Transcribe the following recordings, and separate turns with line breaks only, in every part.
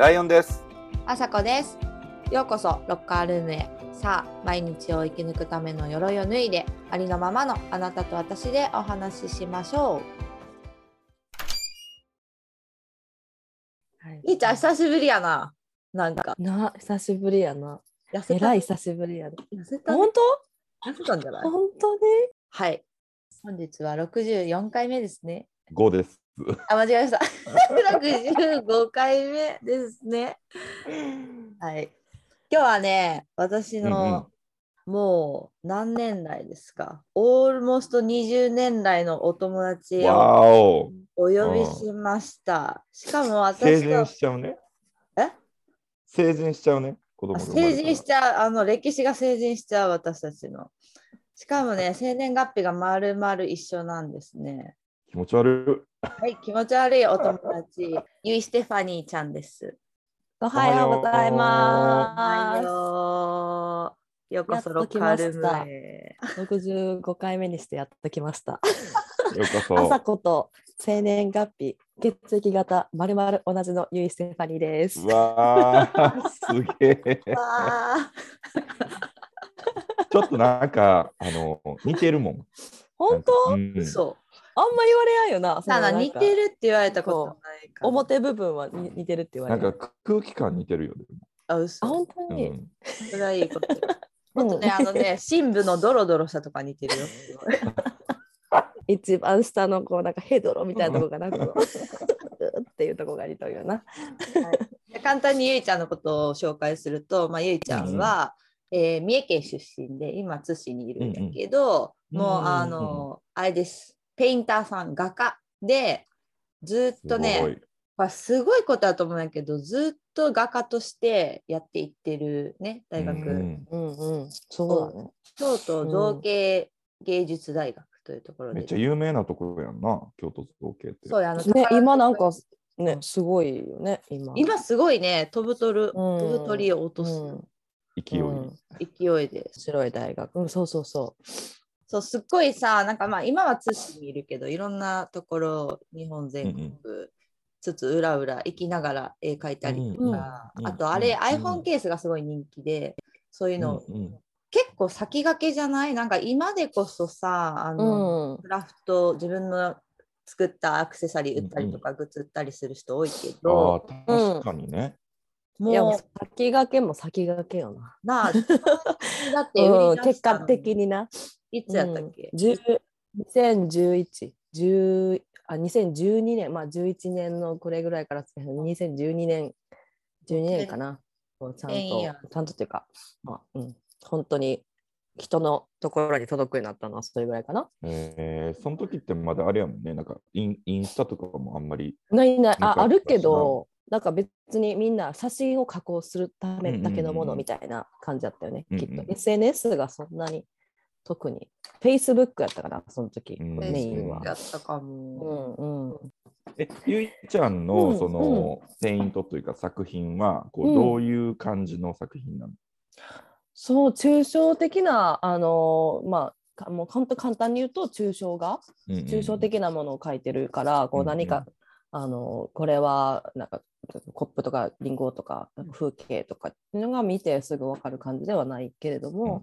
ライオンです。
あさこです。ようこそロッカールームへ。さあ、毎日を生き抜くための鎧を脱いで、ありのままのあなたと私でお話ししましょ
は
う。いいちゃん、久しぶりやな。なんか、
な久しぶりやな。
痩せた？
えらい久しぶりやな。
痩せた？
本
痩せたんじゃない？
当本当ね。
はい。本日は64回目ですね。
5です。
あ、間違えました。65回目ですね。はい。今日はね、私の、もう何年来ですか？オールモスト20年来のお友達を
わお。
お呼びしました。しかも
成
私と
人しちゃうね。
え？
成人しちゃうね。
成人しちゃう、あの歴史が成人しちゃう私たちの。しかもね、生年月日がまるまる一緒なんですね。
気持ち悪
はい、気持ち悪いお友達、ユイ・ステファニーちゃんです。
おはようございま
はいよーようこそロッカールームへ。
す。65回目にしてやってきました。
い。ようこそ。
朝子と生年月日、血液型、まるまる同じのユイ・ステファニーです。
わあ、すげえ。
わ
ちょっとなんか、あの、似てるもん。
本当、
うん
ー、嘘。
あんま言われやんよな。
さあな、
そのなんか
似てるって言われたことないから。
表部分はに似てるって言わ
なん
れる。
か空気感似てるよ。で
あ、
あ、
嘘。
本当に？
もうん
それはいいことよ。もっとね、あのね、深部のドロドロしたとか似てるよ。
一番下のこうなんかヘドロみたいなとこがなんっていうとこが似とるよな。
はい、簡単にゆいちゃんのことを紹介すると、まあ、ゆいちゃんは、えー三重県出身で今津市にいるんだけど、
うんうん
もう
うん
あの、あれですペインターさん画家でずっと
すご
ね
い。
これすごいことだと思うんだけどずっと画家としてやっていってるね大学、
うん
うんうん。そうだね。
京都造形芸術大学というところで、
めっちゃ有名なところやんな、京都造形って。
そうやあの
ね、今なんかね
う、ん
すごいよね、今。
今すごいね飛ぶ鳥る、
うん
飛ぶ鳥を落とす
うん、
勢い。
うん
勢いで、
白い大学。うん、そうそうそ
そうすっごいさなんかまあ今は津市にいるけどいろんなところ日本全国、つつ裏裏行きながら絵描いたりとか、
うん
うん
あとあれ、
うん
iPhone ケースがすごい人気でそういうの、
うんうん
結構先駆けじゃない？なんか今でこそさあ
う。
の、
うん。
クラフト自分の作ったアクセサリー売ったりとか、グッズ売ったりする人多いけど
確かにね。
もう
もう
先駆けも先駆けよな。
なあ だって
結果的にな。
いつやったっけ、
うん。10 2011、10あ2012年、まあ11年のこれぐらいから2012年、12年かな。ちゃんと、ちゃんとっていうか、まあ、うん、本当に人のところに届くようになったのはそれぐらいかな。
えー、その時ってまだあれやもんね、なんかインインスタとかもあんまり。
ないない、ああるけど、なんか別にみんな写真を加工するためだけのも
うんうんうんうん
のみたいな感じだったよね、きっと
うんうん。
SNS がそんなに特に。Facebook やったかな、その時、
うん。
メインは。
やったかも。
うんうん、
え、ゆいちゃん
う
の
ん。
その、ペイントというか作品はこう、
うん。
どういう感じの作品なの、
そう、抽象的な、あのまあ、かもう本当簡単に言うと抽象画、
うんうん。
抽象的なものを描いてるから、こ
うんう
うん。何か、あのこれはなんかコップとかリンゴとか風景とかっていうのが見てすぐ分かる感じではないけれども、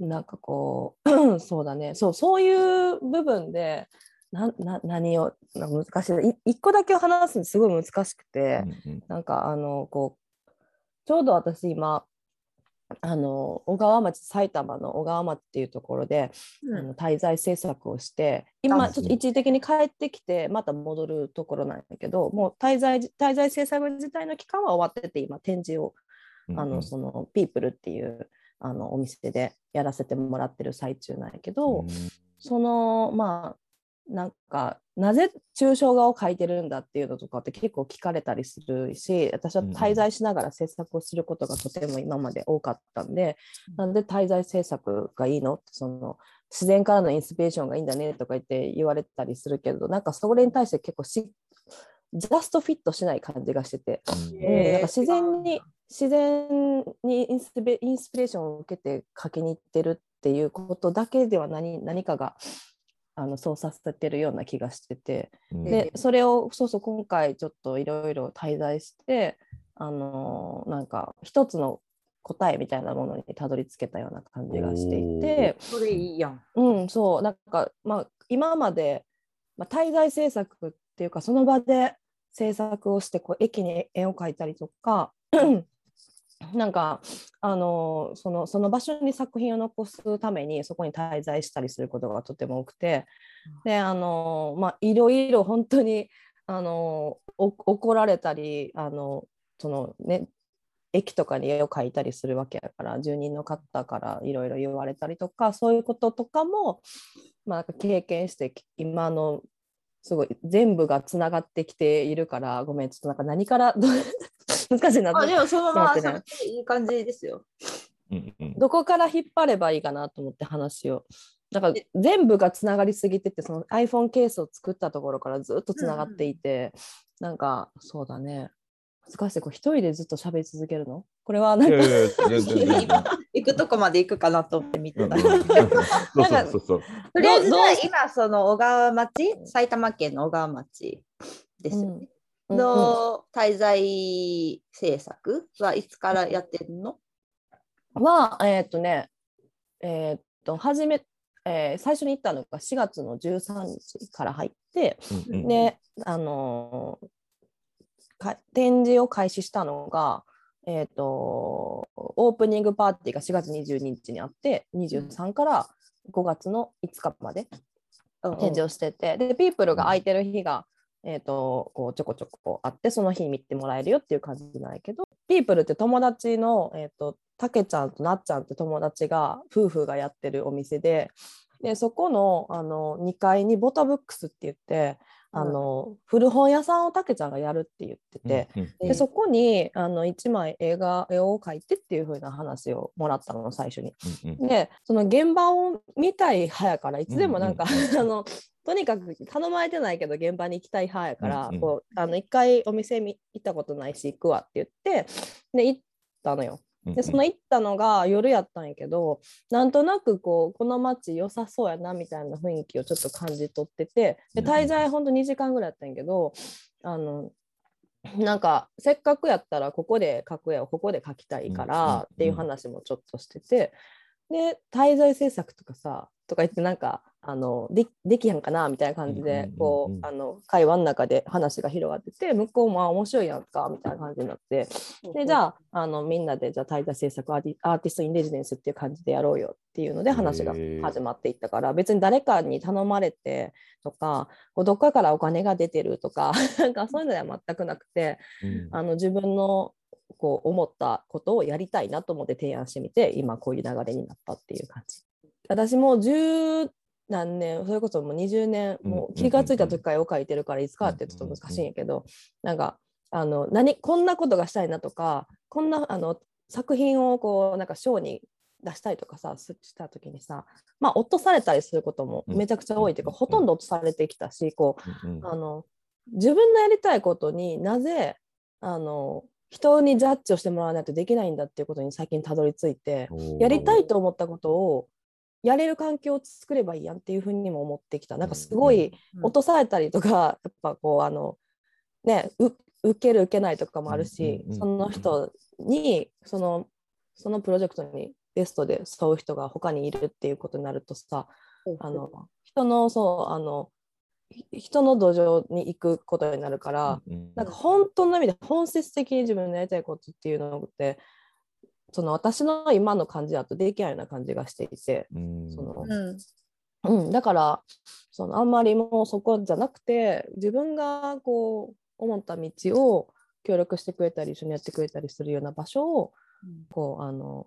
なんかこう そうだね。そうそういう部分でなな何をな難しい。い一個だけ話すのすごい難しくて、
うんうん。
なんかあのこうちょうど私今あの小川町埼玉の小川町っていうところで、あの滞在制作をして今
あ
ちょっと一時的に帰ってきてまた戻るところなんだけどもう滞在滞在制作自体の期間は終わってて今展示を
うんうん。
あのそのピープルっていうあのお店でやらせてもらってる最中なんやけど、
うん。
そのまあなんかなぜ抽象画を描いてるんだっていうのとかって結構聞かれたりするし私は滞在しながら制作をすることがとても今まで多かったんで、なんで滞在制作がいいのってその自然からのインスピレーションがいいんだねとか言って言われたりするけどなんかそれに対して結構しジャストフィットしない感じがしてて、なんか自然に自然にインスピインスピレーションを受けて書きに行ってるっていうことだけでは何何かがあのそうさせてるような気がしてて。
うん。
でそれをそうそう今回ちょっといろいろ滞在してあのなんか一つの答えみたいなものにたどり着けたような感じがしていて、
それいいやん。
うん、そう。なんか、まあ、今まで、まあ、滞在制作っていうかその場で制作をしてこう駅に絵を描いたりとか なんかあのそのその場所に作品を残すためにそこに滞在したりすることがとても多くてであのまあいろいろ本当にあのお怒られたりあのそのね駅とかに絵を描いたりするわけやから住人の方からいろいろ言われたりとかそういうこととかも、まあ、経験して今のすごい全部がつながってきているからごめんちょっとなんか何から 難しいな
あでもそのままいい感じですよ。
うんうん
どこから引っ張ればいいかなと思って話を。だから全部がつながりすぎててその iPhone ケースを作ったところからずっとつながっていて、なんかそうだね難しい。こう一人でずっと喋り続けるの？これはないんか
行くとこまで行くかなと思って見てた。とりあえず今その小川町？埼玉県の小川町ですよね。
うん。うん
の滞在制作はいつからやってるの、
はえーっとねえーっと初め、えー最初に行ったのが4月の13日から入って、
うんうん
で、あのーか展示を開始したのが、えー、とオープニングパーティーが4月22日にあって23から5月の5日まで展示をしてて、でピープルが空いてる日が、えー、とこうちょこちょこあってその日見てもらえるよっていう感じなんやけどピープルって友達の、えー、とたけちゃんとなっちゃんって友達が夫婦がやってるお店ででそこのあの2階にボタブックスって言ってあの、古本屋さんをたけちゃんがやるって言ってて、
うん
でそこにあの1枚映画絵を描いてっていう風な話をもらったの最初に。
うんうん。
でその現場を見たい派やからいつでもなんか、
うん。
あのとにかく頼まれてないけど現場に行きたい派やから、
うんうん。
こうあの一回お店見行ったことないし行くわって言ってで行ったのよ。
うん
でその行ったのが夜やったんやけどなんとなくこうこの街良さそうやなみたいな雰囲気をちょっと感じ取っててで
うん
滞在ほんと2時間ぐらいやったんやけどあのなんかせっかくやったらここで描く絵をここで描きたいからっていう話もちょっとしててで滞在制作とかさとか言ってなんかあのでできやんかなみたいな感じでこうあの会話の中で話が広がってて向こうもあ面白いやんかみたいな感じになってでじゃああのみんなでじゃあ滞在制作アーティアーティストインレジデンスっていう感じでやろうよっていうので話が始まっていったから別に誰かに頼まれてとかこうどっかからお金が出てるとか なんかそういうのでは全くなくて
うん。
あの自分のこう思ったことをやりたいなと思って提案してみて今こういう流れになったっていう感じ。私も十何年それこそもう20年
うん
もう気がついた時から絵を描いてるからいつかってちょっと難しいんやけどなんかあの何こんなことがしたいなとかこんなあの作品をこうなんか賞に出したいとかさすした時にさまあ落とされたりすることもめちゃくちゃ多いっていうか、
うん
ほとんど落とされてきたしこうあの自分のやりたいことになぜあの人にジャッジをしてもらわないとできないんだっていうことに最近たどり着いてやりたいと思ったことをやれる環境を作ればいいやんっていうふうにも思ってきた。なんかすごい落とされたりとか やっぱこうあのねう受ける受けないとかもあるし、その人にそのそのプロジェクトにベストで沿う人が他にいるっていうことになるとさあの人のそうあのひ人の土壌に行くことになるから、
うん。
なんか本当の意味で本質的に自分のやりたいことっていうのってその私の今の感じだとできないような感じがしていて、
うん。
その
うん。
うん、だからそのあんまりもうそこじゃなくて自分がこう思った道を協力してくれたり一緒にやってくれたりするような場所をこうあの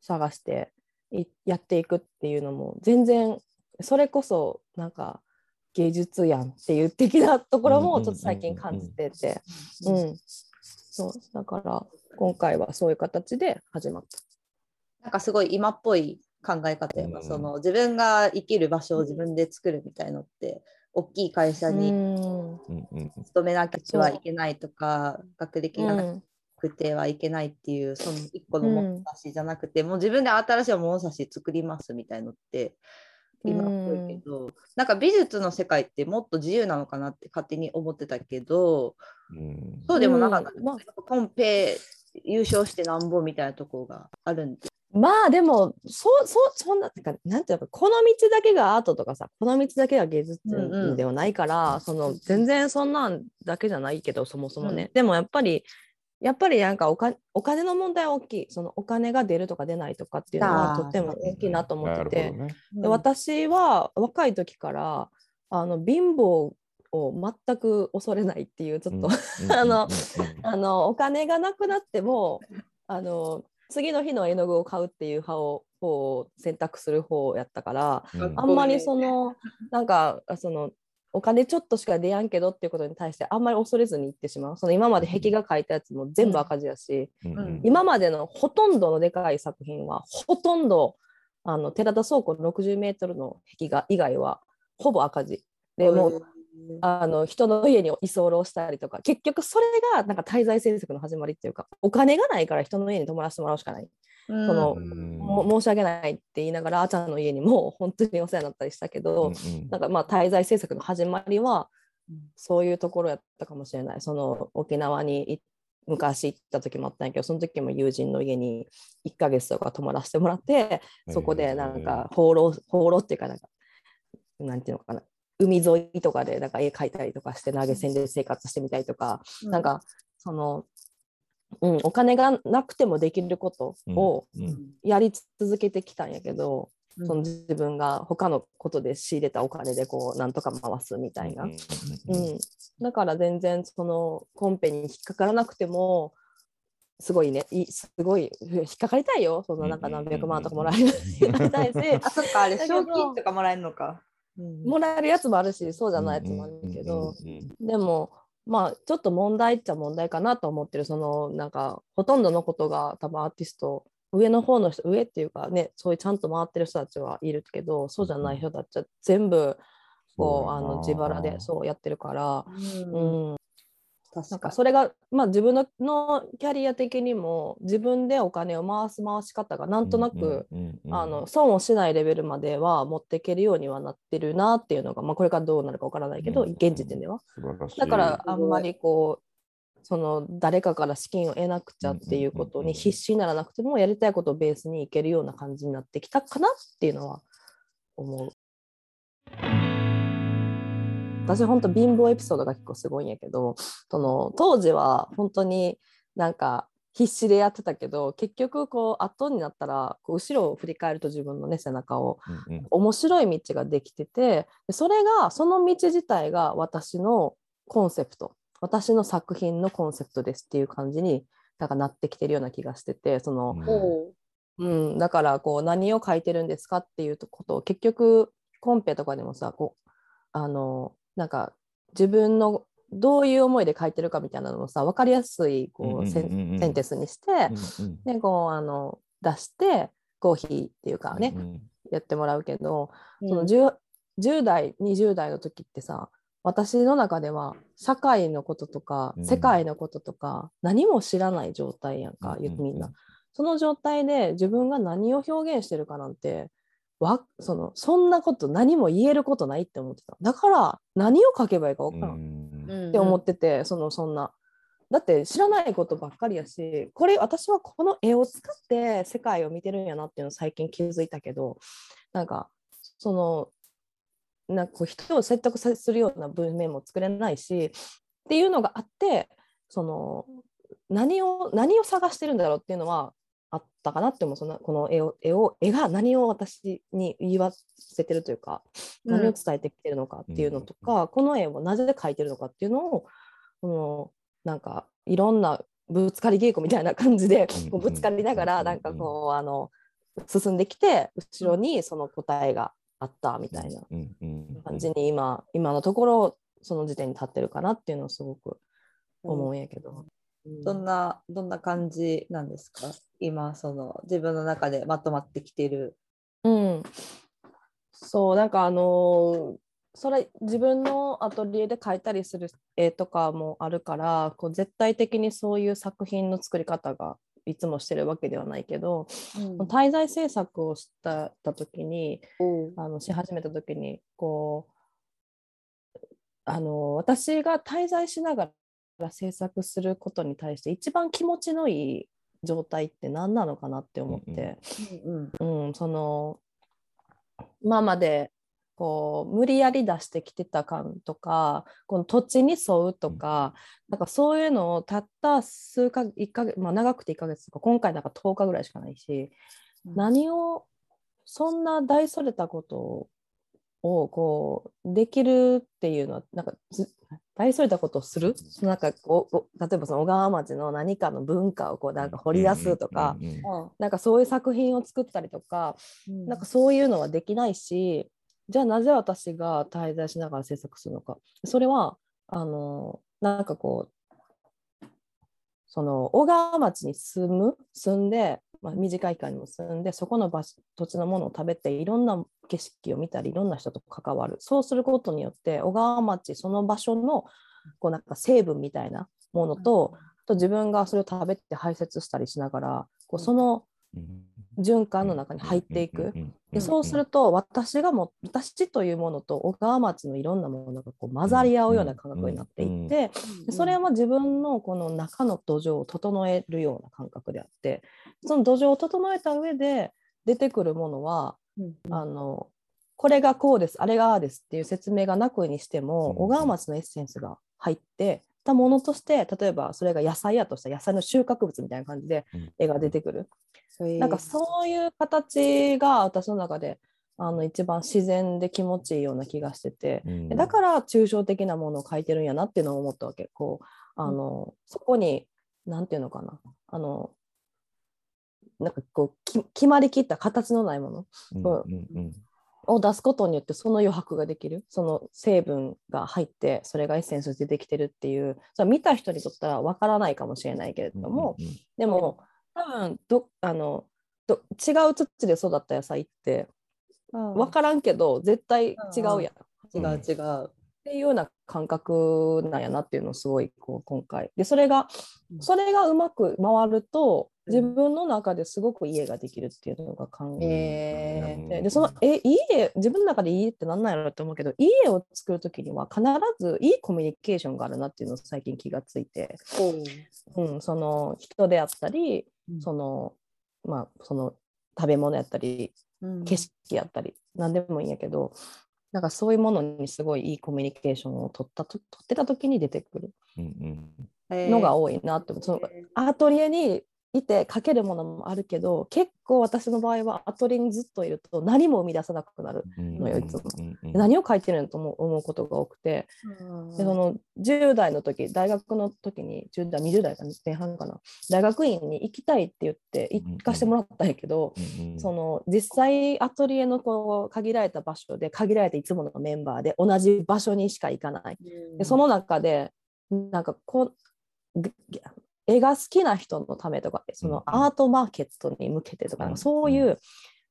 探していやっていくっていうのも全然それこそなんか芸術やんっていう的なところもちょっと最近感じてて、うん、そうだから今回はそういう形で始まった。
なんかすごい今っぽい考え方やな、
うん。
その自分が生きる場所を自分で作るみたいのって大きい会社に勤めなきゃはいけないとか学歴がな
うん
くてはいけないっていう、その一個の物差しじゃなくて、もう自分で新しい物差し作りますみたいのって今っぽいけど、なんか美術の世界ってもっと自由なのかなって勝手に思ってたけど、
うん。
そうでもなかった。
うん。まあ。
コンペ優勝してなんぼみたいなところがあるんで。
まあでもそうそうそんなてかなんていうのかこの道だけがアートとかさこの道だけが芸術
うんうん
ではないから、その全然そんなんだけじゃないけどそもそもね、
うん。
でもやっぱりやっぱりなんかおかお金の問題は大きい。そのお金が出るとか出ないとかっていうのはとっても大きいなと思ってて、
ね。
で私は若い時からあの貧乏を全く恐れないっていうちょっと、
うん
あのあのお金がなくなってもあの次の日の絵の具を買うっていう派を方を選択する方やったから
うん。
あんまりそのなんかそのお金ちょっとしか出やんけどっていうことに対してあんまり恐れずにいってしまう。その今まで壁が描いたやつも全部赤字やし、
うんうん。
今までのほとんどのでかい作品はほとんどあの寺田倉庫の60メートルの壁画以外はほぼ赤字。でもうあの人の家に居候したりとか結局それがなんか滞在政策の始まりっていうかお金がないから人の家に泊まらせてもらうしかない、
うん。
その申し訳ないって言いながらあーちゃんの家にも本当にお世話になったりしたけど、
うん
なんかまあ滞在政策の始まりは
うん。
そういうところやったかもしれない。その沖縄にい昔行った時もあったんやけどその時も友人の家に1ヶ月とか泊まらせてもらってそこでなんか放浪放浪っていうかなんかなんていうのかな海沿いとかでなんか絵描いたりとかして投げ銭で生活してみたりとか、なんかその、うん、お金がなくてもできることを
うん。うん。
やり続けてきたんやけど、
うん。
その自分が他のことで仕入れたお金でこうなんとか回すみたいな、
うん
うんだから全然そのコンペに引っかからなくてもすごいねいすごい引っかかりたいよ。そんななんか何百万とかもらえる引っかかりたいし。
あ、そっか、あれ、賞金とかもらえるのか。うん。
もらえるやつもあるしそうじゃないやつもあるけど、でもまあちょっと問題っちゃ問題かなと思ってる。そのなんかほとんどのことが多分アーティスト上の方の人上っていうかねそういうちゃんと回ってる人たちはいるけどそうじゃない人たちは全部こうあの自腹でそうやってるから、
うん
なんかそれが、まあ、自分ののキャリア的にも自分でお金を回す回し方がなんとなく、あの損をしないレベルまでは持っていけるようにはなってるなっていうのが、まあ、これからどうなるかわからないけど、
うん
現時点では。だからあんまりこうその誰かから資金を得なくちゃっていうことに必死にならなくてもやりたいことをベースにいけるような感じになってきたかなっていうのは思う。私本当貧乏エピソードが結構すごいんやけどその当時は本当になんか必死でやってたけど結局こう後になったらこう後ろを振り返ると自分のね背中を
うんうん。
面白い道ができててでそれがその道自体が私のコンセプト私の作品のコンセプトですっていう感じになんかなってきてるような気がしててその、
おう
うん、だからこう何を書いてるんですかっていうことを結局コンペとかでもさこうあのなんか自分のどういう思いで書いてるかみたいなのをさ分かりやすいこうセ
うんうんうんうん。
ンテンスにして、
うんうん
でこうあの出して合否っていうかね、
うん
やってもらうけど、
うん。
その 10, 10代20代の時ってさ私の中では社会のこととか
うん。
世界のこととか何も知らない状態やんか、
うん
みんな。その状態で自分が何を表現してるかなんてわそのそんなこと何も言えることないって思ってた。だから何を書けばいいか分からん。
うん。
って思ってて、そのそんな。だって知らないことばっかりやしこれ私はこの絵を使って世界を見てるんやなっていうのを最近気づいたけどなんかそのなんか人を説得さするような文面も作れないしっていうのがあってその何を何を探してるんだろうっていうのはあったかなって思うそのこの絵を絵を絵が何を私に言わせてるというか
うん。
何を伝えてきてるのかっていうのとか、この絵をなぜ描いてるのかっていうのをこのなんかいろんなぶつかり稽古みたいな感じで
うん
こうぶつかりなが
うん
らなんかこうあの進んできて後ろにその答えがあったみたいな
うんうん。
感じに今今のところその時点に立ってるかなっていうのをすごく思うんやけど。
どんな、どんな感じなんですか？今、その自分の中でまとまってきてる。
うん、そうなんかあのーそれ自分のアトリエで描いたりする絵とかもあるからこう絶対的にそういう作品の作り方がいつもしてるわけではないけど、
うん。
滞在制作をしたた時に
おう
あのし始めた時にこうあの私が滞在しながら制作することに対して一番気持ちのいい状態って何なのかなって思って、
うんうん。
うんその今までこう無理やり出してきてた感とかこの土地に沿うとか、なんかそういうのをたった数か1ヶ月、まあ、長くて1ヶ月とか今回なんか10日ぐらいしかないし、何をそんな大それたことをこうできるっていうのはなんかず大それたことをする？なんかこうお例えばその小川町の何かの文化をこうなんか掘り出すとか、
うんうん。
なんかそういう作品を作ったりとか、
うん。
なんかそういうのはできないしじゃあなぜ私が滞在しながら制作するのか。それはあのなんかこうその小川町に住む住んで、まあ、短い期間にも住んでそこの場所土地のものを食べていろんな景色を見たりいろんな人と関わる。そうすることによって小川町その場所のこうなんか成分みたいなものと,、と自分がそれを食べて排泄したりしながらこうその循環の中に入っていく。でそうすると私がも私というものと小川町のいろんなものがこう混ざり合うような感覚になっていってでそれは自分のこの中の土壌を整えるような感覚であってその土壌を整えた上で出てくるものは
うん
あのこれがこうですあれがああですっていう説明がなくにしても
うん
小川町のエッセンスが入ってたものとして例えばそれが野菜やとしたら野菜の収穫物みたいな感じで
うん。
絵が出てくる。
へえ
なんかそういう形が私の中であの一番自然で気持ちいいような気がしてて、
うん。
だから抽象的なものを描いてるんやなっていうのを思ったわけ。こうあの、そこに何て言うのかな。あのなんかこうき決まりきった形のないもの？
うんうんうん。
を出すことによってその余白ができる？その成分が入ってそれがエッセンスで出てきてるっていう。それは見た人にとったらわからないかもしれないけれども、
うんうん
でも多分どあのど違う土で育った野菜って
うん。
分からんけど絶対違うやん。
違う違う。
っていうような感覚なんやなっていうのをすごいこう今回。でそれが
うん。
それがうまく回ると
うん
自分の中ですごく家ができるっていうのが考え
へ
てでそのえ家自分の中で家って何なんやろって思うけど家を作る時には必ずいいコミュニケーションがあるなっていうのを最近気がついて、
おう。
うん、その人であったり
うん。
そのまあその食べ物やったり
うん。
景色やったり何でもいいんやけどなんかそういうものにすごいいいコミュニケーションを取ったと取ってた時に出てくるのが多いなって思う。そのアトリエにいて書けるものもあるけど結構私の場合はアトリエにずっといると何も生み出さなくなる、
うん
のよいつも。何を書いてるのと思う思うことが多くて。
うん
でその10代の時大学の時に10代20代前半かな。大学院に行きたいって言って行かしてもらったんやけど、
うんうん。
その実際アトリエのこう限られた場所で限られたいつものメンバーで同じ場所にしか行かない。でその中でなんかこうぐ絵が好きな人のためとかそのアートマーケットに向けてとか
うん。
そういう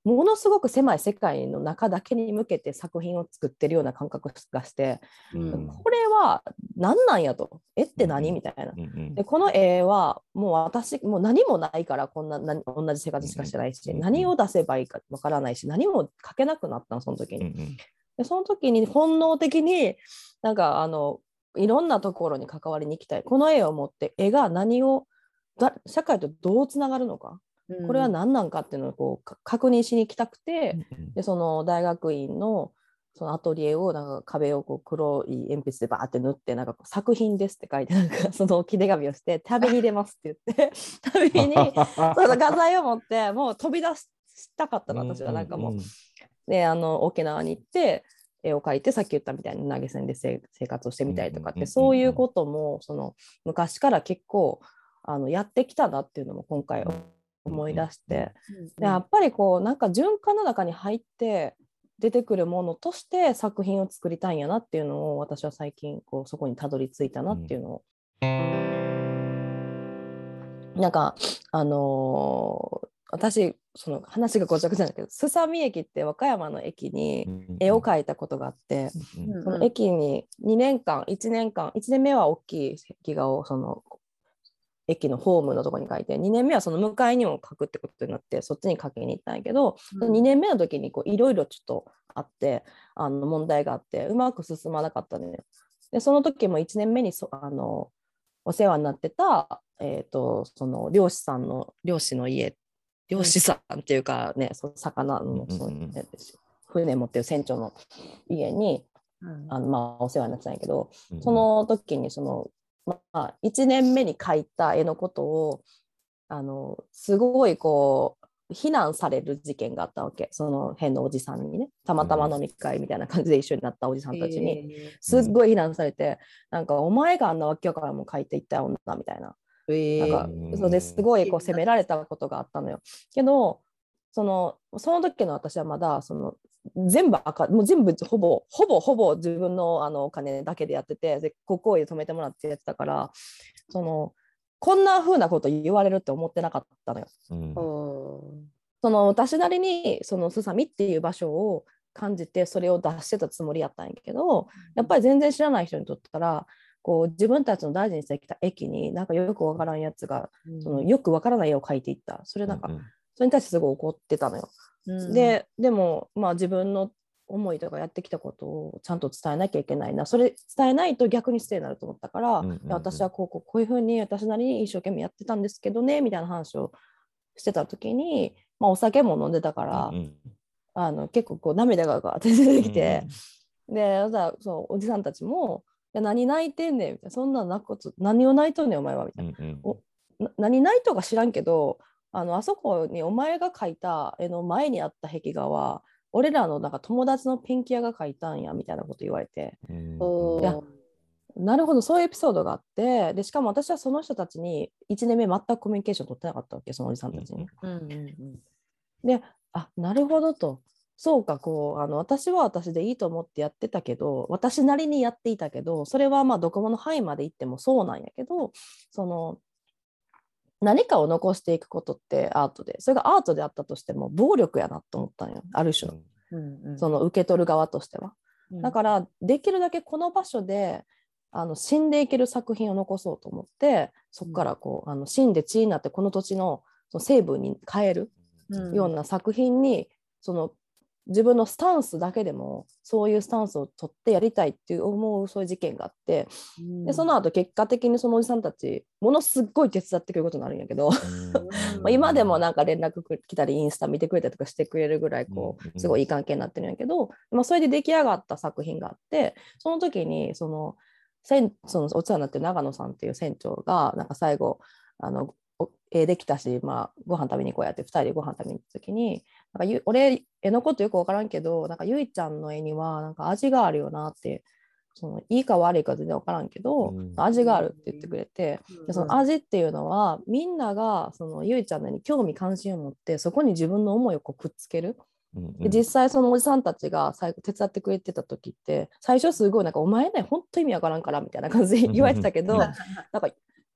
ものすごく狭い世界の中だけに向けて作品を作ってるような感覚がして、
うん。
これは何なんやと。絵って何？みたいな。でこの絵はもう私もう何もないからこんな何同じ生活しかしてないし、
うん
何を出せばいいかわからないし何も描けなくなったのその時に。でその時に本能的になんかあのいろんなところに関わりに行きたい。この絵を持って絵が何をだ社会とどうつながるのか。これは何なんかっていうのをこうか確認しに行きたくて、でその大学院のそのアトリエをなんか壁をこう黒い鉛筆でバーって塗ってなんかこう作品ですって書いて なんかその切れ紙をして旅に出ますって言って 旅に その画材を持ってもう飛び出したかったの私は。なんかもう。
んん。
であの沖縄に行って絵を描いてさっき言ったみたいに投げ銭でせ生活をしてみたりとかってそういうこともその昔から結構あのやってきたなっていうのも今回思い出してでやっぱりこうなんか循環の中に入って出てくるものとして作品を作りたいんやなっていうのを私は最近こうそこにたどり着いたなっていうのを。なんかあのー私その話がごちゃごちゃだけどすさみ駅って和歌山の駅に絵を描いたことがあって、
うん
その駅に2年間1年間1年目は大きい壁画をその駅のホームのとこに書いて2年目はその向かいにも書くってことになってそっちに書きに行ったんやけど、
うん。
2年目の時にこういろいろちょっとあってあの問題があってうまく進まなかったのよ。でその時も1年目にそあのお世話になってた、えー、とその漁師さんの漁師の家漁師さんっていうかね、その魚のその
うんうん。うん
船持ってる船長の家に
うん。
あの、まあ、お世話になってたんやけど、
うん
その時にその、まあ、1年目に描いた絵のことをあのすごいこう非難される事件があったわけ。その変なおじさんにね。たまたま飲み会みたいな感じで一緒になったおじさんたちに、
え
すっごい非難されて、なんかお前があんなわけわからんもん描いていった女みたいななんか
うん
そうですごいこう責められたことがあったのよ。けどそのその時の私はまだその全部赤もう全部ほぼほぼほぼ自分のあのお金だけでやっててで国公で止めてもらってやってたからそのこんな風なこと言われるって思ってなかったのよ。
うん
お
その私なりにそのすさみっていう場所を感じてそれを出してたつもりやったんやけどやっぱり全然知らない人にとったらこう自分たちの大事にしてきた駅になんかよくわからんやつが
ー
そのよくわからない絵を描いていった。それなんか、
うん
それに対してすごい怒ってたのよ。
うん。
ででもまあ自分の思いとかやってきたことをちゃんと伝えなきゃいけないな。それ伝えないと逆に失礼になると思ったから、
うんうんうん。
私はこうこうこういうふうに私なりに一生懸命やってたんですけどねみたいな話をしてた時に、まあ、お酒も飲んでたから、
うん
あの結構こう涙がガーって出てきて、でさそうおじさんたちも「いや何泣いてんねん」みたいな「そんな泣くこと何を泣いとんねんお前は」みたいな。
うんうん。
おな何ないとか知らんけどあのあそこにお前が描いた絵の前にあった壁画は俺らのなんか友達のペンキ屋が描いたんやみたいなこと言われて。
うん
いやなるほどそういうエピソードがあってでしかも私はその人たちに1年目全くコミュニケーション取ってなかったわけそのおじさんたちに。
うんうんうん。
であなるほどとそうかこうあの私は私でいいと思ってやってたけど私なりにやっていたけどそれはまあどこもの範囲まで行ってもそうなんやけどその何かを残していくことってアートでそれがアートであったとしても暴力やなと思ったんよある種。の
うんうん。
その受け取る側としては。
うん。
だからできるだけこの場所であの死んでいける作品を残そうと思ってそこからこうあの死んで血になってこの土地のその成分に変える
うん。
ような作品にその自分のスタンスだけでもそういうスタンスを取ってやりたいっていう思うそういう事件があってでその後結果的にそのおじさんたちものすっごい手伝ってくれることになるんやけど、
うん。
まあ今でもなんか連絡く来たりインスタ見てくれたりとかしてくれるぐらいこ
うんうん。
うすごいいい関係になってるんやけど、まあ、それで出来上がった作品があってその時にその船そのお世話になってる長野さんっていう船長がなんか最後あのお絵できたし、まあ、ご飯食べに行こうやって2人でご飯食べに行った時になんかゆ俺絵のことよく分からんけどなんかゆいちゃんの絵にはなんか味があるよなってそのいいか悪いか全然分からんけど、
うん。
味があるって言ってくれて。でその
あ
味っていうのはみんながそのゆいちゃんのに興味関心を持ってそこに自分の思いをこうくっつける。
うん。
で実際そのおじさんたちが最後手伝ってくれてた時って最初すごいなんか「お前ねほんと意味わからんから」みたいな感じで言われてたけど
うん。
なんか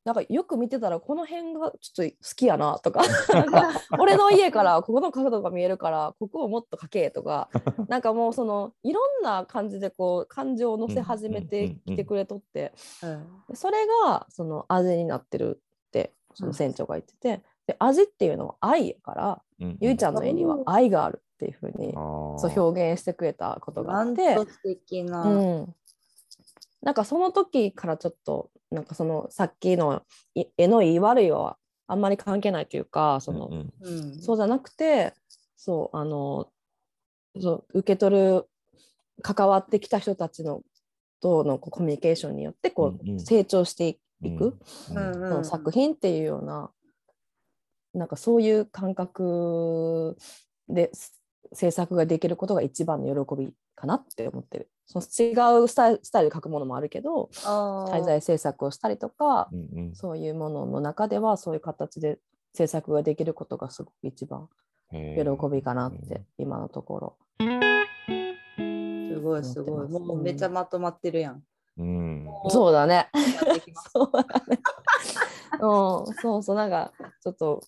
なんかよく見てたらこの辺がちょっと好きやなとか。なんか俺の家からここの角度が見えるからここをもっと描けとか。なんかもうそのいろんな感じでこう感情を乗せ始めてきてくれとって。でそれがその味になってるってその船長が言ってて、で味っていうのは愛やから、
うん
ゆいちゃんの絵には愛があるっていうふうに、そう表現してくれたことがあって。
な
んかその時からちょっとなんかそのさっきのい絵のいい悪いはあんまり関係ないというかその、
うんうん。
うん。
そうじゃなくてそうあのそう受け取る関わってきた人たちのとのこうコミュニケーションによってこう、
うんうん。
成長していく。
うん。
うん
作品っていうようななんかそういう感覚です制作ができることが一番の喜びかなって思ってる。その違うスタイルスタイルで描くものもあるけど滞在制作をしたりとか
うんうん
そういうものの中ではそういう形で制作ができることがすごく一番
へ
喜
ー
びかなって今のところ。
すごいすごい。もうめっちゃまとまってるやん。
うん
そうだね。そうだね。うん、そうそうなんかちょっと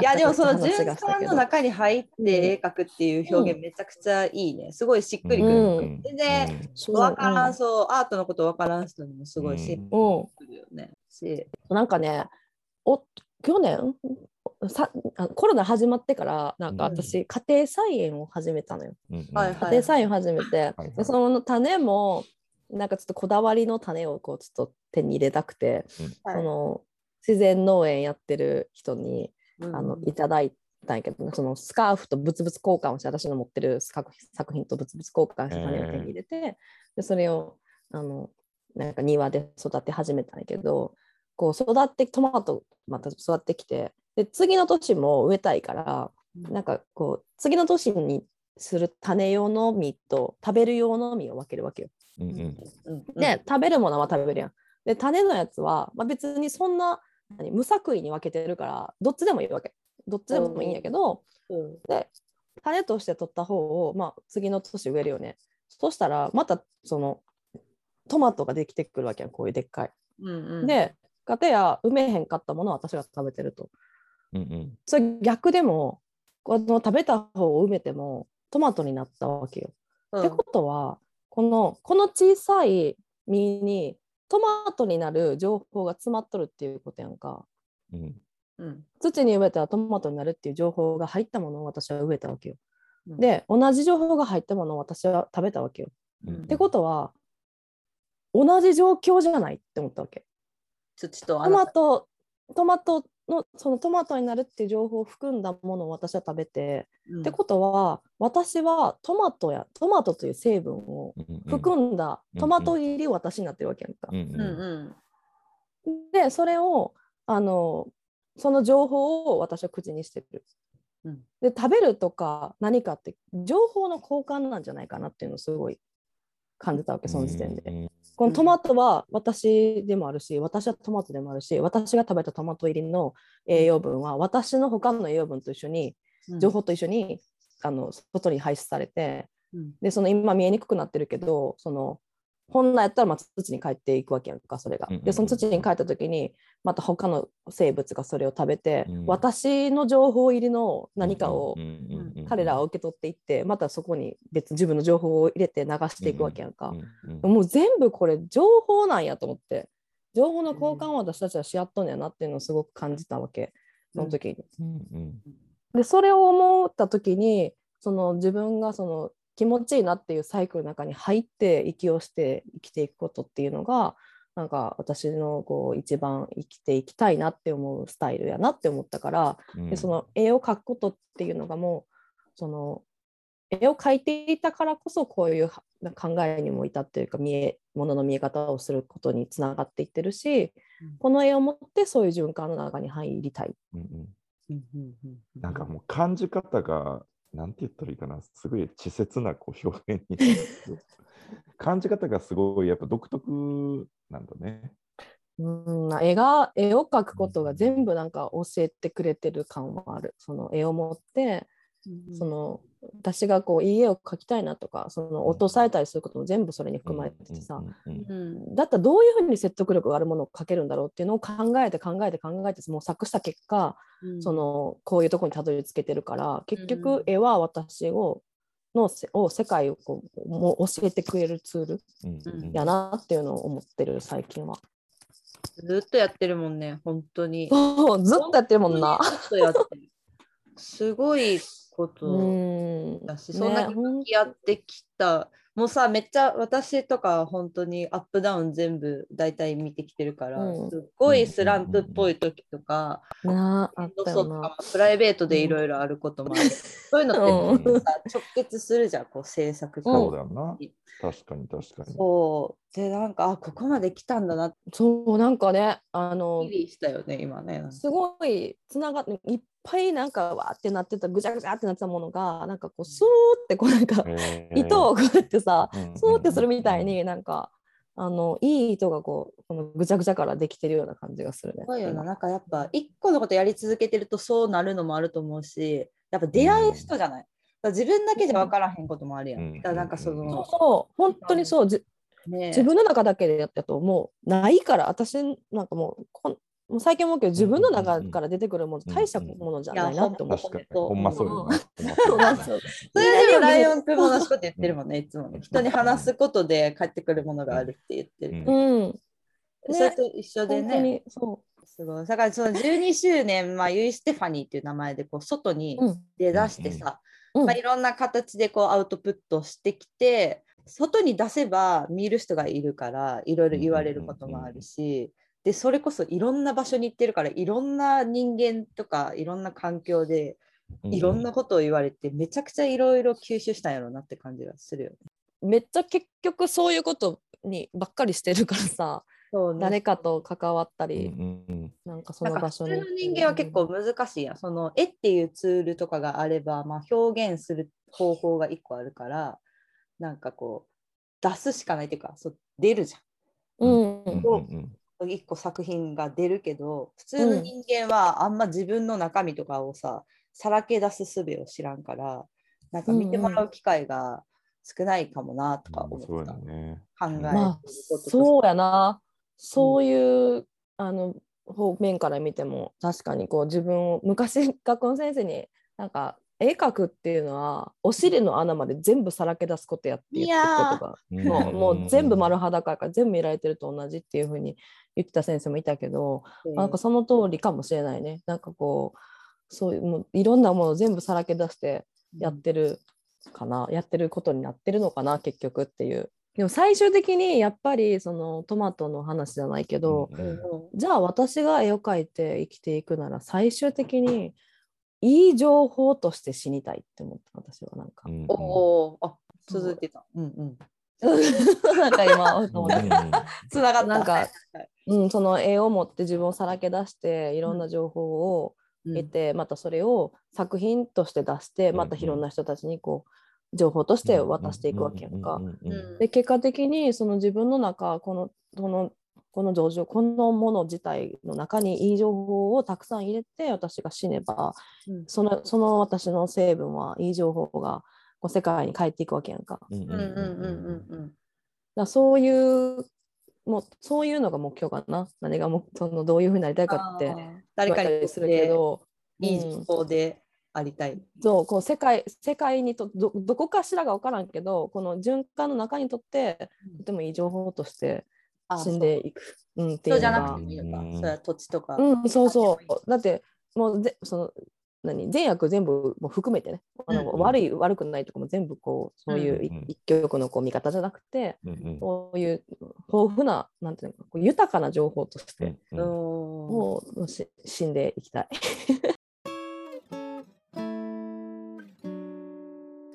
いやでもその
あった
純さん
話がしたけど。
の中に入って絵描くっていう表現めちゃくちゃいいね。すごいしっくりくる。
うん。
全然
そう
わからん、
うん
そう、アートのことわからん人にもすごいしっ
うん。
くりくるよね。し、
なんかねお去年？さあコロナ始まってからなんか
うん。
私、家庭菜園を始めたのよ。
うんうん。
はいはい。
家庭菜園を始めて、
はいはい。
でその種もなんかちょっとこだわりの種をこうちょっと手に入れたくて、
はい。
その自然農園やってる人に
うん
あのいただいたんやけど、そのスカーフと物々交換をして私の持ってる作作品と物々交換して種を手に入れて、でそれをあのなんか庭で育て始めたんやけどこう育ってトマトまた育ってきてで次の年も植えたいから
うん。
なんかこう次の年にする種用の実と食べる用の実を分けるわけよ。
うんうん。
うん
で、食べるものは食べるやん。で種のやつは、まあ、別にそんな何無作為に分けてるからどっちでもいいわけ。どっちでもいいんやけど、
うん
で種として取った方を、まあ、次の年植えるよね。そしたらまたそのトマトができてくるわけやんこういうでっかい。
うんうん、
でかたや埋めへんかったものを私が食べてると。
うんうん
それ逆でもこの食べた方を埋めてもトマトになったわけよ。
うん
ってことはこのこの小さい実にトマトになる情報が詰まっとるっていうことやんか。
うん
うん
土に植えたらトマトになるっていう情報が入ったものを私は植えたわけよ。
うん
で同じ情報が入ったものを私は食べたわけよ。
うん
ってことは同じ状況じゃないって思ったわけ。ト
土とあなた
マトトマトのそのトマトになるっていう情報を含んだものを私は食べて、
うん。
ってことは私はトマトやトマトという成分を含んだトマト入りを私になってるわけやんか。
うん
うん。うん
でそれをあのその情報を私は口にしてる。
うん。
で食べるとか何かって情報の交換なんじゃないかなっていうのをすごい感じたわけその時点で。
うん。
このトマトは私でもあるし私はトマトでもあるし私が食べたトマト入りの栄養分は私の他の栄養分と一緒に
うん。
情報と一緒にあの外に排出されて
うん。
でその今見えにくくなってるけどその本来やったらまあ土に帰っていくわけやんかそれが。でその土に帰った時にまた他の生物がそれを食べて、
うん。
私の情報入りの何かを彼らは受け取っていってまたそこに別に自分の情報を入れて流していくわけやんか。もう全部これ情報なんやと思って。情報の交換を私たちはし合っとんやなっていうのをすごく感じたわけ。その時に。でそれを思った時にその自分がその気持ちいいなっていうサイクルの中に入って息をして生きていくことっていうのがなんか私のこう一番生きていきたいなって思うスタイルやなって思ったから
うん。
でその絵を描くことっていうのがもうその絵を描いていたからこそこういうは考えにも至っていうか見えものの見え方をすることにつながっていってるし、
うん。
この絵を持ってそういう循環の中に入りたい。
うんうん。なんかもう感じ方が、なんて言ったらいいかな、すごい稚拙なこう表現に。感じ方がすごいやっぱ独特なんだね。
うん、絵が絵を描くことが全部なんか教えてくれてる感はある。その絵を持って
うん
その私がこういい絵を描きたいなとかその落とされたりすることも全部それに含まれててさ、だったらどういうふうに説得力があるものを描けるんだろうっていうのを考えて考えて考えて模索した結果、
うん
そのこういうところにたどり着けてるから結
うん
局絵は私をのせを世界をこうもう教えてくれるツールやなっていうのを思ってる最近は。
ずっとやってるもんね、本当に。
ずっとやってるもんな。
ずっとやってる。すごいこ
う
と
ん
だし、そんなに
ねほん
向き合ってきた。もうさ、めっちゃ私とか本当にアップダウン全部大体見てきてるから、
うん
すっごいスランプっぽい時とか、プライベートでいろいろあることもある。そういうのって
うん
さ直結するじゃん、こう制作上
そうだよな。確かに確かに。
そう。で、なんか、あ、ここまで来たんだな
そうなんかねあの
したよね、今ね。
すごいつながっていっぱいなんかわーってなってたぐちゃぐちゃってなってたものがなんかこうスーってこうなんか糸をこうやってさ
うん
スーってするみたいになんかあのいい糸がこうこのぐちゃぐちゃからできてるような感じがするね。
すごいよな。
今
なんかやっぱ、一個のことやり続けてるとそうなるのもあると思うし、やっぱ出会う人じゃない。自分だけじゃ分からへんこともあるやん。
うん
だからなんかそ
そう
の、
そう本当にそうじ
ね
自分の中だけでやったともうないから私なんかもうこんもう最近思うけど自分の中から出てくるもの大したものじゃないなって思う。
確かに。
そう
ほんまそうよ
そ
そうう
なんですよ。
それでもライオンくんも同じこと言ってるもんね、いつもね。人に話すことで返ってくるものがあるって言ってる。
うん、
それと一緒で
本当
ね、
にそ
すごい。だからその12周年、まあ、ユイ・ステファニーっていう名前でこう外に
うん。
出だしてさ、
うん。
まあ、いろんな形でこうアウトプットしてきて、外に出せば見る人がいるからいろいろ言われることもあるし、でそれこそいろんな場所に行ってるからいろんな人間とかいろんな環境でいろんなことを言われて、めちゃくちゃいろいろ吸収したんやろうなって感じがするよね。
めっちゃ結局そういうことにばっかりしてるからさ
そうね
誰かと関わった
うん
り、
うん
なんかその場所に
普通の人間は結構難しいやん。その絵っていうツールとかがあれば、まあ、表現する方法が一個あるから、なんかこう、出すしかないっていうか、そう出るじ
うん
うんうん
ゃん。一個作品が出るけど、普通の人間はあんま自分の中身とかをさ、さらけ出す術を知らんから、なんか見てもらう機会が少ないかもなとか思
そう
った。
だね。
考える
まあそうやなそういう、あの方面から見ても確かにこう自分を昔学校の先生になんか絵描くっていうのはお尻の穴まで全部さらけ出すことやって言ってることが
うん
もうもう全部丸裸やから全部見られてると同じっていうふうに言ってた先生もいたけど、
うん。
なんかその通りかもしれないね。なんかこうそういうもういろんなものを全部さらけ出してやってるかな、やってることになってるのかな結局っていう。でも最終的にやっぱりそのトマトの話じゃないけど、
うんうん。
じゃあ私が絵を描いて生きていくなら最終的にいい情報として死にたいって思った私はなんか。
うん
おおー、あ続いてた。うんうん。
なんか今
つな がった。
なんか
はい
うん、その絵を持って自分をさらけ出していろんな情報を
うん
得て、またそれを作品として出して
うん
またいろんな人たちにこう情報として渡していくわけやんか。
うんうんうん
うん
で結果的にその自分の中このこのこの情状このもの自体の中にいい情報をたくさん入れて私が死ねば
うん。
そのその私の成分はいい情報がこう世界に帰っていくわけやんか。だか
うんうん
うん。うんうんうん
らそういうもうそういうのが目標かな。何がもそのどういうふうになりたいかって
誰かに
するけ
て
ど、
いい
うん
情報でありたい。
そうこう世界世界にとどどこかしらが分からんけどこの循環の中にとってとてもいい情報として
あ
死んでいく、うん、って
そ
いううのが。
じゃなくてもいいのか。
うん。
それは土地とか。
うん、そうそう。だって、もうぜその何善悪全部もう含めてね、あの
うん
悪い悪くないとかも全部こうそういう一曲のこう見方じゃなくて、
うんうん。
そういう豊富ななんていうのかこう豊かな情報として、
うん
うん。
もうし死んでいきたい。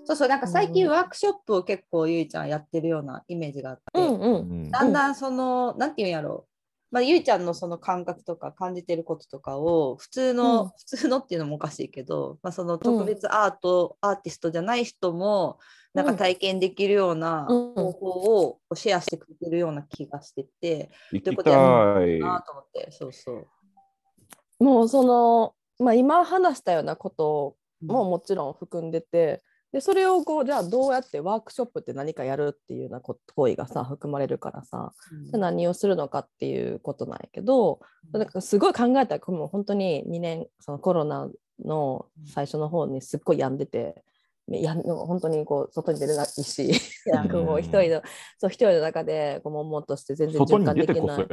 そうそう、なんか最
うん
近ワークショップを結構ゆいちゃんやってるようなイメージがあって、
うんう。
うんん
だんだんその、なんていうんやろう。まあ、ゆいちゃんのその感覚とか感じてることとかを普通の、
うん
普通のっていうのもおかしいけど、まあ、その特別アート、アーティストじゃない人もなんか体験できるような
うん
方法をシェアしてくれてるような気がしてて、
行き
ということや
たい。
なと思って、そうそう。
もうその、まあ、今話したようなことももちろん含んでて、でそれをこうじゃあどうやってワークショップって何かやるっていうようなこ行為がさ含まれるからさ、
うん。
何をするのかっていうことなんやけど、だからすごい考えたらもう本当に2年そのコロナの最初の方にすっごい病んでて。やん本当にこう外に出れないし、う 一人の、そう一人の中でこう悶々として全然循環できない。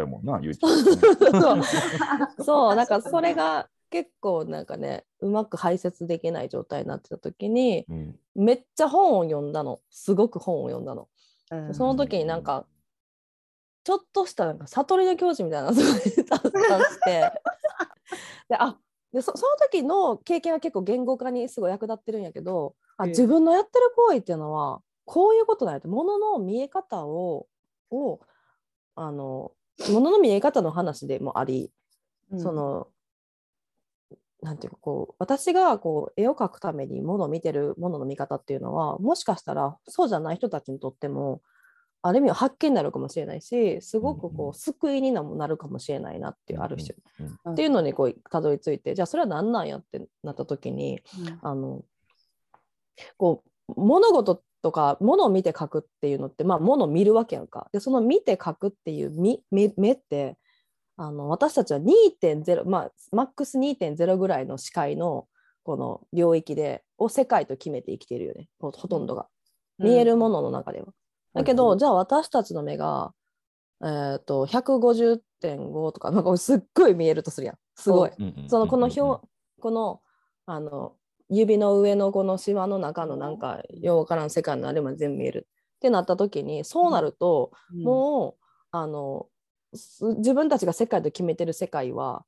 そう
なんかそれが結構なんかねうまく排泄できない状態になってた時に
うん。
めっちゃ本を読んだの。すごく本を読んだの。
うん。
その時になんかちょっとしたなんか悟りの境地みたいなのが達観して。であでそその時の経験は結構言語化にすごい役立ってるんやけどあ
うん。
自分のやってる行為っていうのはこういうことなんやってものの見え方ををあのものの見え方の話でもあり、
うん。
そのなんていうかこう私がこう絵を描くためにものを見てるものの見方っていうのはもしかしたらそうじゃない人たちにとってもある意味発見になるかもしれないしすごくこう救いにななるかもしれないなっていうある種、っていうのにこうたどり着いてじゃあそれは何なんやってなった時にあのこう物事とか物を見て描くっていうのってまあ物を見るわけやんか。でその見て描くっていう目ってあの私たちは2.0まあマックス2.0ぐらいの視界のこの領域でを世界と決めて生きているよね。ほほとんどが、見えるものの中では。だけど、じゃあ私たちの目がえー、と150.5とかなんかすっごい見えるとするやん。すごい。そのこの表、このあの指の上のこのシワの中のなんかようわからん世界のあれまで全部見える。ってなった時にそうなると、もうあの自分たちが世界と決めてる世界は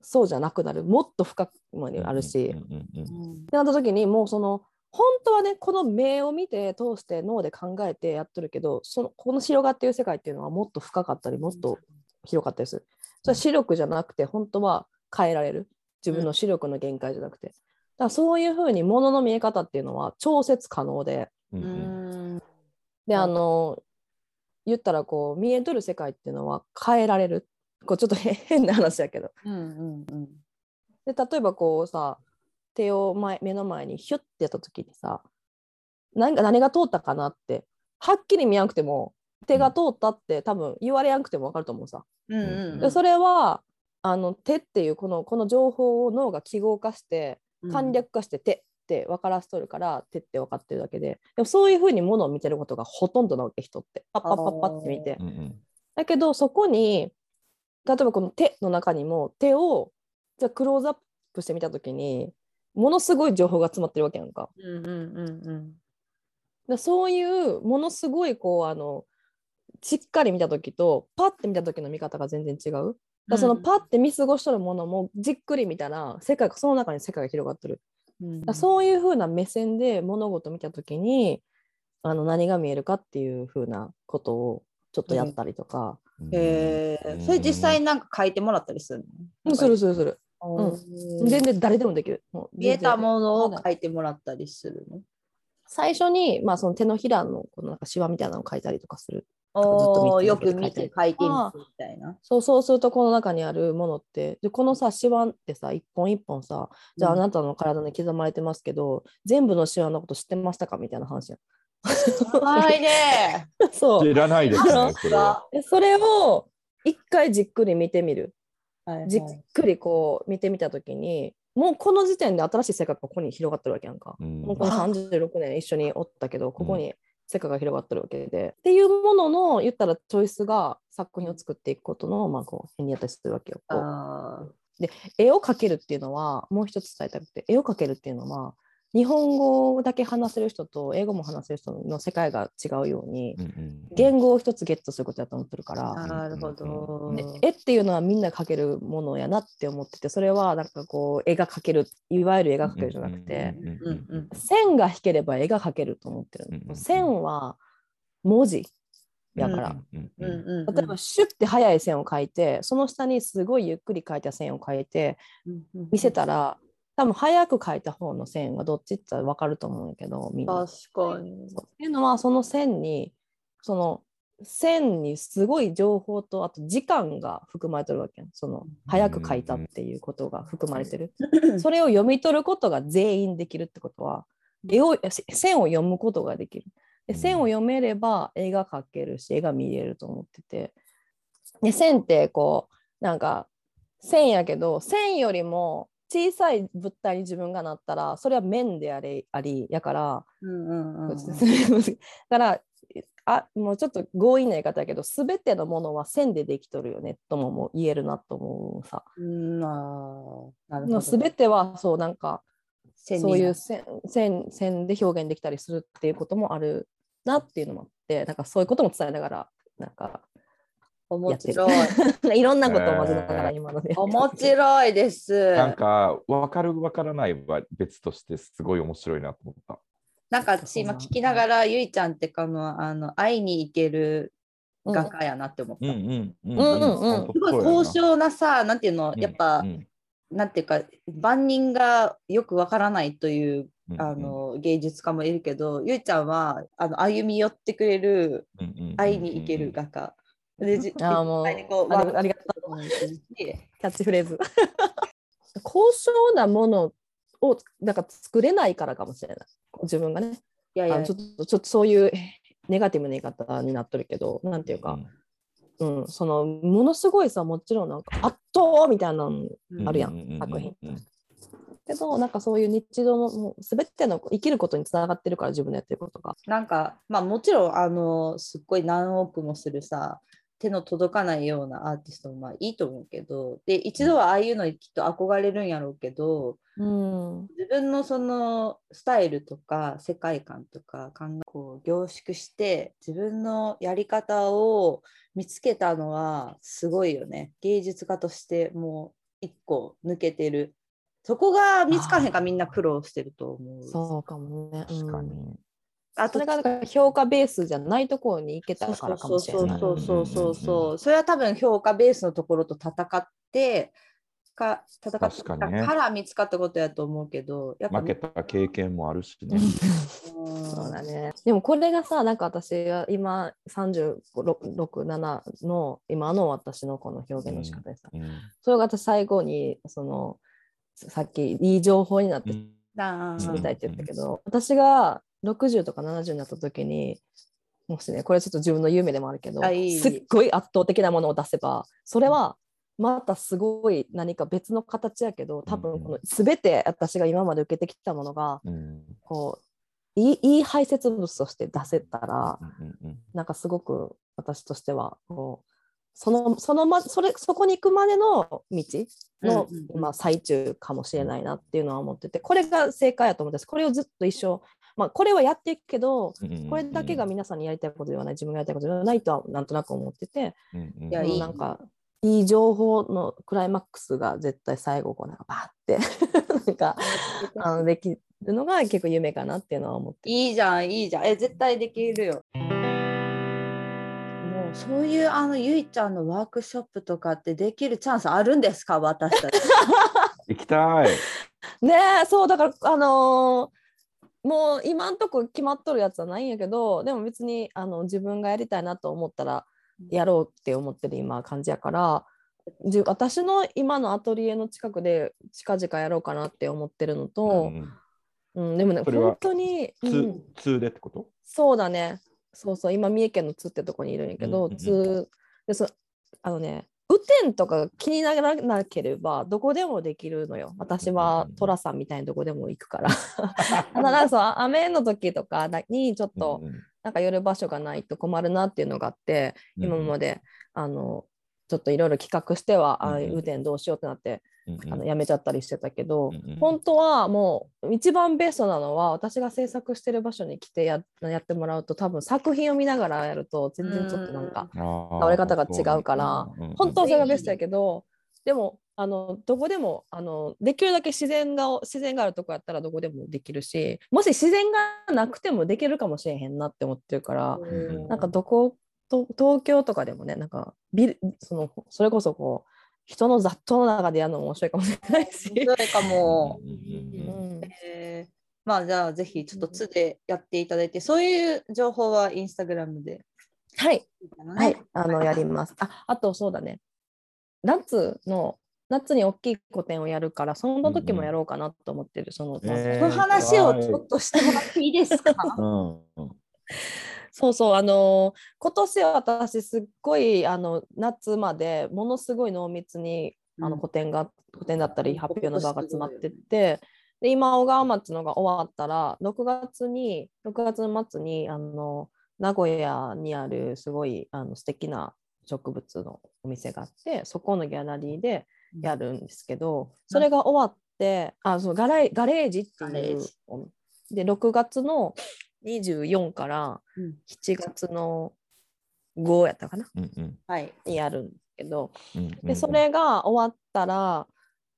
そうじゃなくなる。もっと深くまであるし、ってなった時にもうその本当はねこの目を見て通して脳で考えてやってるけどそのこの広がっている世界っていうのはもっと深かったりもっと広かったりする。それは視力じゃなくて本当は変えられる。自分の視力の限界じゃなくて。だからそういうふうにものの見え方っていうのは調節可能で。であの言ったらこう見えとる世界っていうのは変えられる？こうちょっと変な話やけど。うんうんうん、で例えばこうさ手を前目の前にヒュッてやった時にさ何か何が通ったかなってはっきり見やんくても手が通ったって多分言われやんくても分かると思うさ。うんうんうん、でそれはあの手っていうこのこの情報を脳が記号化して簡略化して手って分からせとるから手って分かってるだけででもそういうふうにものを見てることがほとんどなわけ人ってパッパッパッパって見て。だけどそこに例えばこの手の中にも手をじゃクローズアップしてみた時にものすごい情報が詰まってるわけやんか。うんうんうんうん、そういうものすごいこうあのしっかり見た時とパッて見た時の見方が全然違う。だそのパッて見過ごしとるものもじっくり見たら世界その中に世界が広がってる。うん、だそういう風な目線で物事見た時にあの何が見えるかっていう風なことをちょっとやったりとか。
へえ、それ実際なんか書いてもらったりする
の？するするする。うん、全然誰でもできる。
見えたものを書いてもらったりするの？
最初に、まあ、その手のひらのこのなんかシワみたいなのを書いたりとかする。
およく見て書いてみみたいな。
そうそうするとこの中にあるものってでこのさシワってさ一本一本さじゃああなたの体に刻まれてますけど、うん、全部のシワのこと知ってましたか？みたいな話や。
はいね。
そ
う。知らないですね。
それそれを一回じっくり見てみる。はいはい、じっくりこう見てみた時にもうこの時点で新しい世界がここに広がってるわけやんか。うん、もうこの36年一緒におったけどここに世界が広がってるわけで、うん、っていうものの言ったらチョイスが作品を作っていくことの、まあ、こう変にやったりするわけよ。で絵を描けるっていうのはもう一つ伝えたくて絵を描けるっていうのは日本語だけ話せる人と英語も話せる人の世界が違うように、うんうん、言語を一つゲットすることだと思ってるから、
なるほど。
絵っていうのはみんな描けるものやなって思っててそれはなんかこう絵が描けるいわゆる絵が描けるじゃなくて、線が引ければ絵が描けると思ってる、うんうん、線は文字やから、例えばシュッて速い線を描いてその下にすごいゆっくり描いた線を描いて見せたら多分早く書いた方の線はどっちって分かると思うんやけどみんな。
確かに。
っていうのはその線にその線にすごい情報とあと時間が含まれてるわけやんその早く書いたっていうことが含まれてる。それを読み取ることが全員できるってことは絵を線を読むことができる。で線を読めれば絵が描けるし絵が見れると思ってて。で線ってこうなんか線やけど線よりも小さい物体に自分がなったらそれは面でありありやから、うんうんうん、だからあもうちょっと強引な言い方やけど全てのものは線でできとるよねともも言えるなと思うさ。うんなるほど。全てはそうなんかそういう線線線で表現できたりするっていうこともあるなっていうのもあってなんかそういうことも伝えながらなんか
面白
い。いろんなことを混ぜながら今ので。
面白いです。
なんか分かる分からないは別としてすごい面白いなと思った。
なんか私今聞きながらゆいちゃんってかのあの会いに行ける画家やなって思った。すごい高尚なさなんていうのやっぱ、うんうん、なんていうか万人がよくわからないという。あの芸術家もいるけど、ゆいちゃんはあの歩み寄ってくれる、会いに行ける画家。
でじあもうありがとう。キャッチフレーズ。高尚なものをなんか作れないからかもしれない。自分がね。いやいやちょっとちょっとそういうネガティブな言い方になっとるけど、なんていうか、うん、うん、そのものすごいさ、もちろんなんか圧倒みたいなのあるやん、作品。けどなんかそういう日常のもう全ての生きることにつながってるから自分のやってることが。
なんかまあもちろんあのすっごい何億もするさ手の届かないようなアーティストもまあいいと思うけどで一度はああいうのにきっと憧れるんやろうけど、
うん。
自分のそのスタイルとか世界観とか考えこう凝縮して自分のやり方を見つけたのはすごいよね。芸術家としてもう一個抜けてる。そこが見つかへんかみんな苦労してると思う。
そうかもね。
確かに。
うん
あと
それがだから評価ベースじゃないところに行けた
そう
からか
そうそう。
もしれない。
そうそうそう
うんうんうん。
そうそれは多分評価ベースのところと戦ってか戦って
確か
ら見つかったことやと思うけどやっぱ
負けた経験もあるしね。
うん。
そうだね。でもこれがさ、なんか私が今36、7の今の私のこの表現の仕方でさ、
うん
それが私最後にそのさっきいい情報になって
うん。
あー。
知りたいって言ったけど、私が60とか70になった時にもしねこれちょっと自分の夢でもあるけどすっごい圧倒的なものを出せばそれはまたすごい何か別の形やけど多分この全て私が今まで受けてきたものが
うん。
こういいいい排泄物として出せたら
うんうん
なんかすごく私としてはこうそのそのまそれそこに行くまでの道の、
うんうんうん。
まあ、最中かもしれないなっていうのは思っててこれが正解やと思ってこれをずっと一生、まあ、これはやっていくけど
うんうんうん
これだけが皆さんにやりたいことではない自分がやりたいことではないとはなんとなく思ってて、
うんうん
もう
いやいい
なんかいい情報のクライマックスが絶対最後こうなんかバーって なんかあのできるのが結構夢かなっていうのは思って
いいじゃん、いいじゃん。え、絶対できるよ。もうそういうあのゆいちゃんのワークショップとかってできるチャンスあるんですか？私たち。
行きたい。
ねえそうだからあのーもう今んとこ決まっとるやつはないんやけどでも別にあの自分がやりたいなと思ったらやろうって思ってる今感じやからじ私の今のアトリエの近くで近々やろうかなって思ってるのと、うんでもね本当に、う
ツ
ん。
ー津でってこと？
そうだね。そうそう。今三重県の津ってとこにいるんやけど、
うんうんうん
津でそあのね雨天とか気にならなければどこでもできるのよ。私は寅さんみたいにどこでも行くから。ただそう雨の時とかにちょっとなんか寄る場所がないと困るなっていうのがあって、今まであのちょっといろいろ企画しては、あ
うんうん。
雨天どうしようってなって、あのやめちゃったりしてたけど、本当はもう一番ベストなのは私が制作してる場所に来てややってもらうと多分作品を見ながらやると全然ちょっとなんか倒れ方が違うから本当はそれがベストやけどでもあのどこでもあのできるだけ自然が自然があるとこやったらどこでもできるしもし自然がなくてもできるかもしれへんなって思ってるから
ん
なんかどこと東京とかでもねなんかビルそのそれこそこう人の雑踏の中でやるのも面白いかもしれないし。
面白いかも。
うん
えーまあじゃあぜひちょっとつでやっていただいて、そういう情報はインスタグラムで
はい。はい、あのやります。あ、あとそうだね。夏の夏に大きい個展をやるから、その時もやろうかなと思ってる。その、まあ
えー
その話をちょっとしてもらっていいですか？
うんうん
そうそう、あのー今年は私すっごいあの夏までものすごい濃密にあの
うん
個展が、個展だったり
うん。
発表の場が詰まってて。で今小川町のが終わったら6月に6月の末にあの名古屋にあるすごいあの素敵な植物のお店があってそこのギャラリーでやるんですけど、それが終わってあそうガレガレージっていうで6月の24から
うん。
7月の5やったかな。
うんうん。
はい。
にやるんですけど。
うんうん
でそれが終わったら、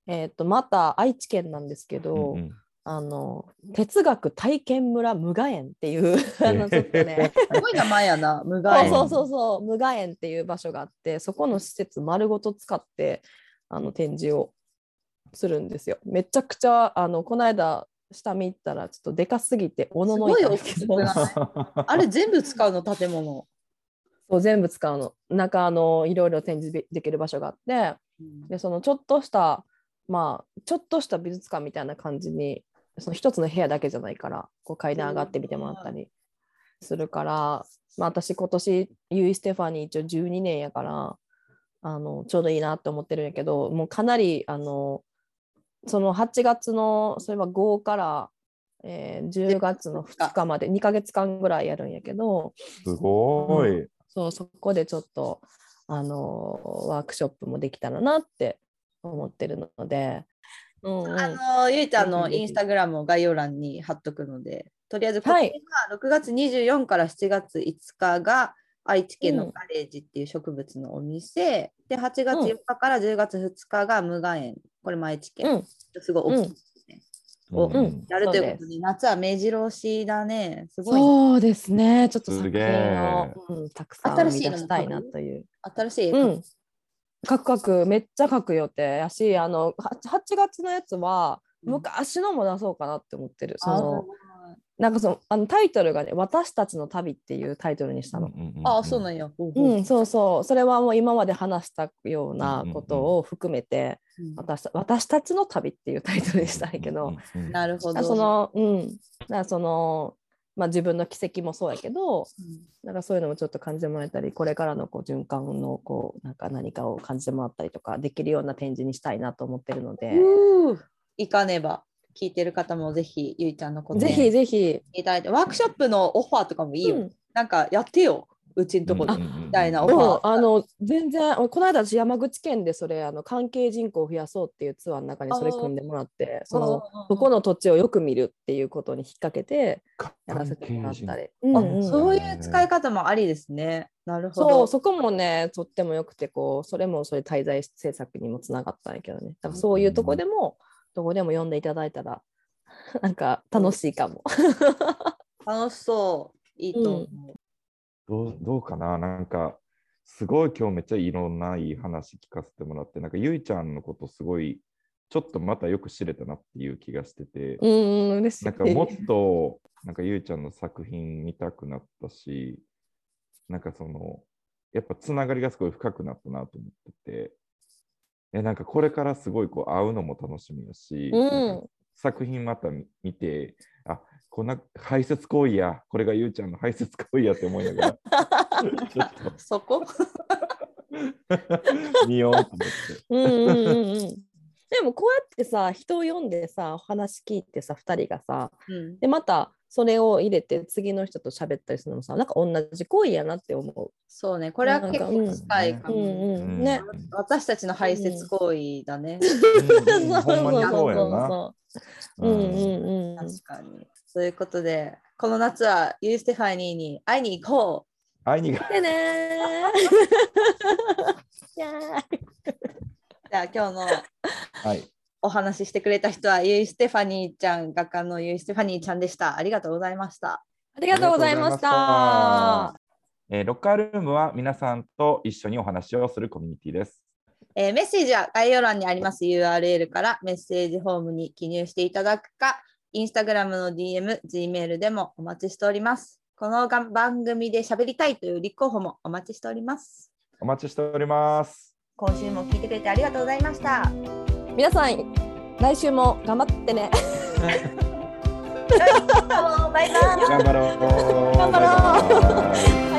えー、とまた愛知県なんですけど、
うんうん。
あの哲学体験村無我園っていう あのちょっとね。
すごい名前やな、無害。
そうそうそうそう。無我園っていう場所があってそこの施設丸ごと使ってあの展示をするんですよ。めちゃくちゃあのこの間下見行ったらちょっとでかすぎておののいたんですけど
あれ全部使うの？建物。
そう全部使うの。中あのいろいろ展示でできる場所があってでそのちょっとしたまあちょっとした美術館みたいな感じにその一つの部屋だけじゃないからこう階段上がってみてもらったりするから、まあ、私今年ユイ・ステファニー一応12年やからあのちょうどいいなって思ってるんやけどもうかなりあのその8月のそれは5から、えー10月の2日まで2ヶ月間ぐらいやるんやけど
すごい。
そうそこでちょっとあのワークショップもできたらなって思ってるので。うんうん、
あのゆいちゃんのインスタグラムを概要欄に貼っとくので、とりあえずこ
はい。
れが6月24から7月5日が愛知県
うん。
のガレージっていう植物のお店、で8月4日から10月2日が無我園、これも愛知県、
うん。
すごい大きいですね。を
うん。
やるということで、夏は目白押しだね。すごい。ね、
そうですね。ちょっと
すげ
作品
え。
を、うん、たくさん出したいなという。
新しい絵描く。
うん。書く書くめっちゃ書く予定やし、あのは8月のやつは
うん。
昔のも出そうかなって思ってる。そ
あ
のなんかそのあのタイトルがね「私たちの旅」っていうタイトルにしたの。
あ、そうなんや。ほう
ん、そうそう。それはもう今まで話したようなことを含めて、
うん
私た私たちの旅っていうタイトルにしたんやけど、
なるほど。
その、うん、だからその、まあ、自分の軌跡もそうやけど、
うん
なんかそういうのもちょっと感じてもらえたり、これからのこう循環のこうなんか何かを感じてもらったりとかできるような展示にしたいなと思ってるので、
行かねば。聞いてる方もぜひ、ゆいちゃんのこと
ぜひぜひ、
いただいて、ワークショップのオファーとかもいいよ。
うん。
なんかやってよ、うちのとこで。
み
みたいなオファ
うん
ー
あの全然この間私山口県でそれあの関係人口を増やそうっていうツアーの中にそれ組んでもらってそのそこの土地をよく見るっていうことに引っ掛けてやらせてもらったり、うん
あ
うん。
そういう使い方もありですね。なるほ
そう
ど。
そこもねとってもよくてこうそれもそれ滞在制作にもつながったんやけどね。だからそういうとこでも、どこでも読んでいただいたら なんか楽しいかも。
楽しそう。いいと思う。
どうどうかななんか、すごい今日めっちゃいろんないい話聞かせてもらって、なんかゆいちゃんのことすごい、ちょっとまたよく知れたなっていう気がしてて、
うんうん嬉しい。
なんかもっと、なんかゆいちゃんの作品見たくなったし、なんかその、やっぱつながりがすごい深くなったなと思ってて、えなんかこれからすごいこう会うのも楽しみやし、
うん
作品また見見て、あこんな排泄行為や、これがゆうちゃんの排泄行為やって思いながら、ちょっ
そこ？
と 見ようと思って。
うんうんうんうん。でもこうやってさ人を読んでさお話聞いてさ2人がさ
うん
でまたそれを入れて次の人と喋ったりするのもさなんか同じ行為やなって思う。
そうね、これは結構近いかも。
うんうんね
私たちの排泄行為だね。
うんうんほんまにそうやな。
そううんうんうん。
確かに。ということで、この夏はユーステファニーに会いに行こ
会いにが
でねー。い やー
う。じゃあ今日の
はい。
お話ししてくれた人はユーステファニーちゃん、画家のユーステファニーちゃんでした。ありがとうございました。
ありがとうございました。
えーロッカールームは皆さんと一緒にお話をするコミュニティです。
えーメッセージは概要欄にあります URL からメッセージフォームに記入していただくか、インスタグラムの DM、Gmail でもお待ちしております。このが番組で喋りたいという立候補もお待ちしております。
お待ちしております。
今週も聞いてくれてありがとうございました。
皆さん来週も頑張ってね。
バイバイ。
頑張ろう。